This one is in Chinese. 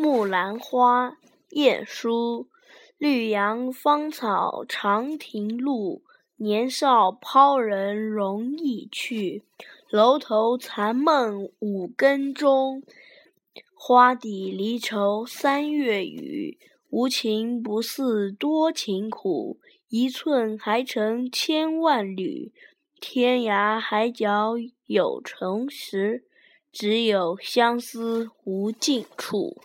木兰花晏殊绿杨芳草长亭路年少抛人容易去。楼头残梦五更钟花底离愁三月雨。无情不似多情苦一寸还成千万缕。天涯海角有重时只有相思无尽处。